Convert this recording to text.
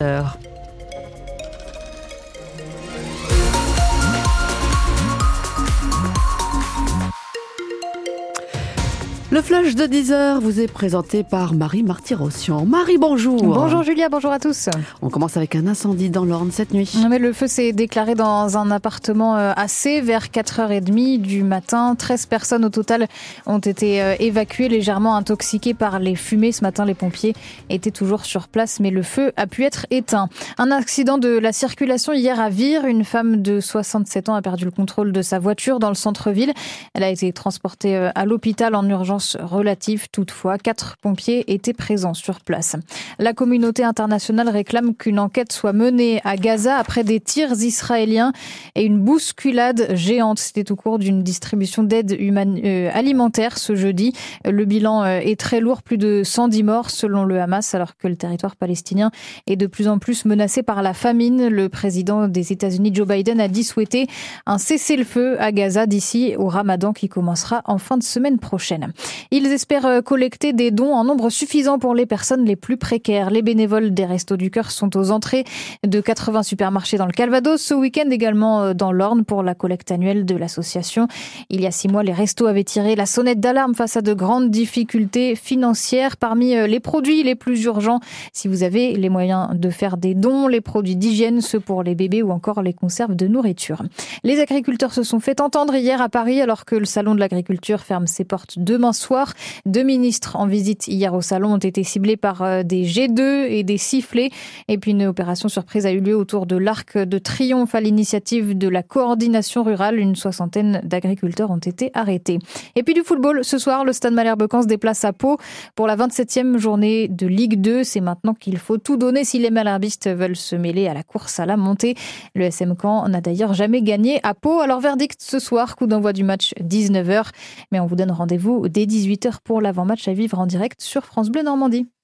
heures. Le flash de 10h vous est présenté par Marie Marty-Rossian. Marie, bonjour. Bonjour Julia, bonjour à tous. On commence avec un incendie dans l'Orne cette nuit. Mais le feu s'est déclaré dans un appartement euh, assez vers 4h30 du matin. 13 personnes au total ont été euh, évacuées légèrement intoxiquées par les fumées. Ce matin, les pompiers étaient toujours sur place, mais le feu a pu être éteint. Un accident de la circulation hier à Vire. Une femme de 67 ans a perdu le contrôle de sa voiture dans le centre-ville. Elle a été transportée euh, à l'hôpital en urgence relative toutefois. Quatre pompiers étaient présents sur place. La communauté internationale réclame qu'une enquête soit menée à Gaza après des tirs israéliens et une bousculade géante. C'était au cours d'une distribution d'aide euh, alimentaire ce jeudi. Le bilan euh, est très lourd, plus de 110 morts selon le Hamas, alors que le territoire palestinien est de plus en plus menacé par la famine. Le président des États-Unis, Joe Biden, a dit souhaiter un cessez-le-feu à Gaza d'ici au ramadan qui commencera en fin de semaine prochaine. Ils espèrent euh, collecter des dons en nombre suffisant pour les personnes les plus précaires. Les bénévoles des Restos du Cœur sont aux entrées de 80 supermarchés dans le Calvados. Ce week-end également euh, dans l'Orne pour la collecte annuelle de l'association. Il y a six mois, les restos avaient tiré la sonnette d'alarme face à de grandes difficultés financières. Parmi euh, les produits les plus urgents, si vous avez les moyens de faire des dons, les produits d'hygiène, ceux pour les bébés ou encore les conserves de nourriture. Les agriculteurs se sont fait entendre hier à Paris alors que le salon de l'agriculture ferme ses portes demain soir. Deux ministres en visite hier au salon ont été ciblés par euh, des G2 et des sifflets. Et puis une opération surprise a eu lieu autour de l'Arc de Triomphe à l'initiative de la coordination rurale. Une soixantaine d'agriculteurs ont été arrêtés. Et puis du football, ce soir, le Stade Malherbe-Camp se déplace à Pau pour la 27e journée de Ligue 2. C'est maintenant qu'il faut tout donner si les malherbistes veulent se mêler à la course à la montée. Le SM Camp n'a d'ailleurs jamais gagné à Pau. Alors verdict ce soir, coup d'envoi du match 19h. Mais on vous donne rendez-vous dès 18h pour l'avant-match à vivre en direct sur France Bleu Normandie.